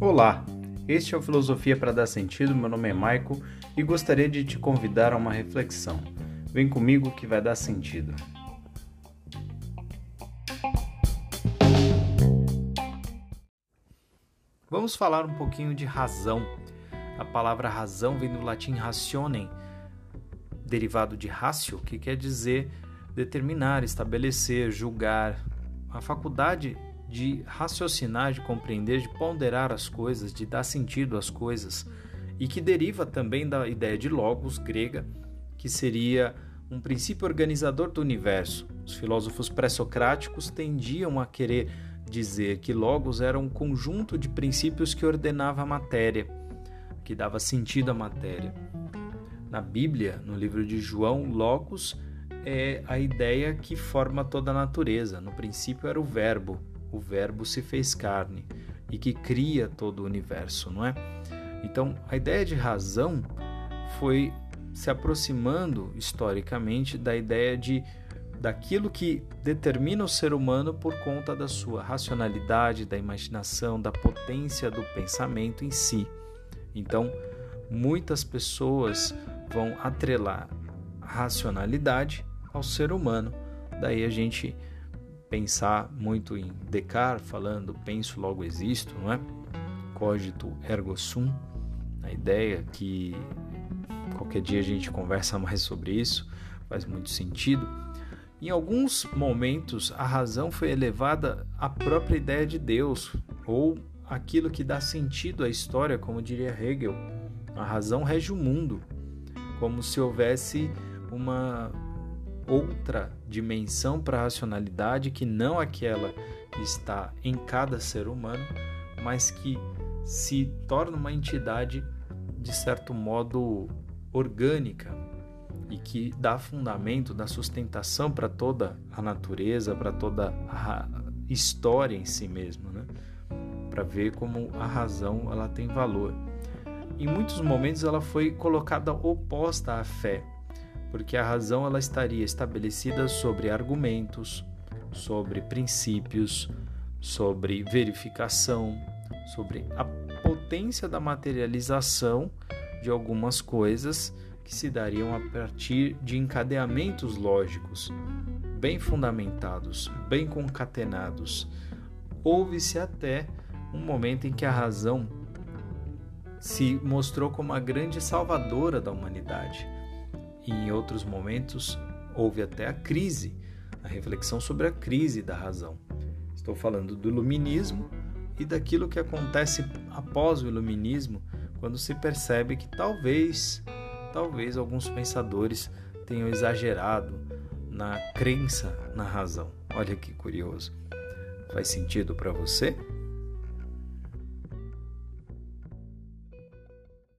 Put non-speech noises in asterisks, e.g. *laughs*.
Olá, este é o Filosofia para Dar Sentido. Meu nome é Maico e gostaria de te convidar a uma reflexão. Vem comigo que vai dar sentido. Vamos falar um pouquinho de razão. A palavra razão vem do latim rationem, derivado de ratio, que quer dizer determinar, estabelecer, julgar. A faculdade de raciocinar, de compreender, de ponderar as coisas, de dar sentido às coisas, e que deriva também da ideia de logos grega, que seria um princípio organizador do universo. Os filósofos pré-socráticos tendiam a querer dizer que logos era um conjunto de princípios que ordenava a matéria, que dava sentido à matéria. Na Bíblia, no livro de João, logos é a ideia que forma toda a natureza. No princípio era o verbo, o verbo se fez carne e que cria todo o universo, não é? Então, a ideia de razão foi se aproximando historicamente da ideia de daquilo que determina o ser humano por conta da sua racionalidade, da imaginação, da potência do pensamento em si. Então, muitas pessoas vão atrelar racionalidade ao ser humano. Daí a gente pensar muito em Descartes falando penso logo existo, não é? Cogito ergo sum, a ideia que qualquer dia a gente conversa *laughs* mais sobre isso, faz muito sentido. Em alguns momentos, a razão foi elevada à própria ideia de Deus, ou aquilo que dá sentido à história, como diria Hegel. A razão rege o mundo, como se houvesse uma outra dimensão para a racionalidade que não aquela que está em cada ser humano, mas que se torna uma entidade de certo modo orgânica e que dá fundamento, dá sustentação para toda a natureza, para toda a história em si mesmo, né? Para ver como a razão ela tem valor. Em muitos momentos ela foi colocada oposta à fé, porque a razão ela estaria estabelecida sobre argumentos, sobre princípios, sobre verificação, sobre a potência da materialização de algumas coisas que se dariam a partir de encadeamentos lógicos bem fundamentados, bem concatenados. Houve-se até um momento em que a razão se mostrou como a grande salvadora da humanidade e em outros momentos houve até a crise, a reflexão sobre a crise da razão. Estou falando do iluminismo e daquilo que acontece após o iluminismo, quando se percebe que talvez, talvez alguns pensadores tenham exagerado na crença na razão. Olha que curioso. Faz sentido para você?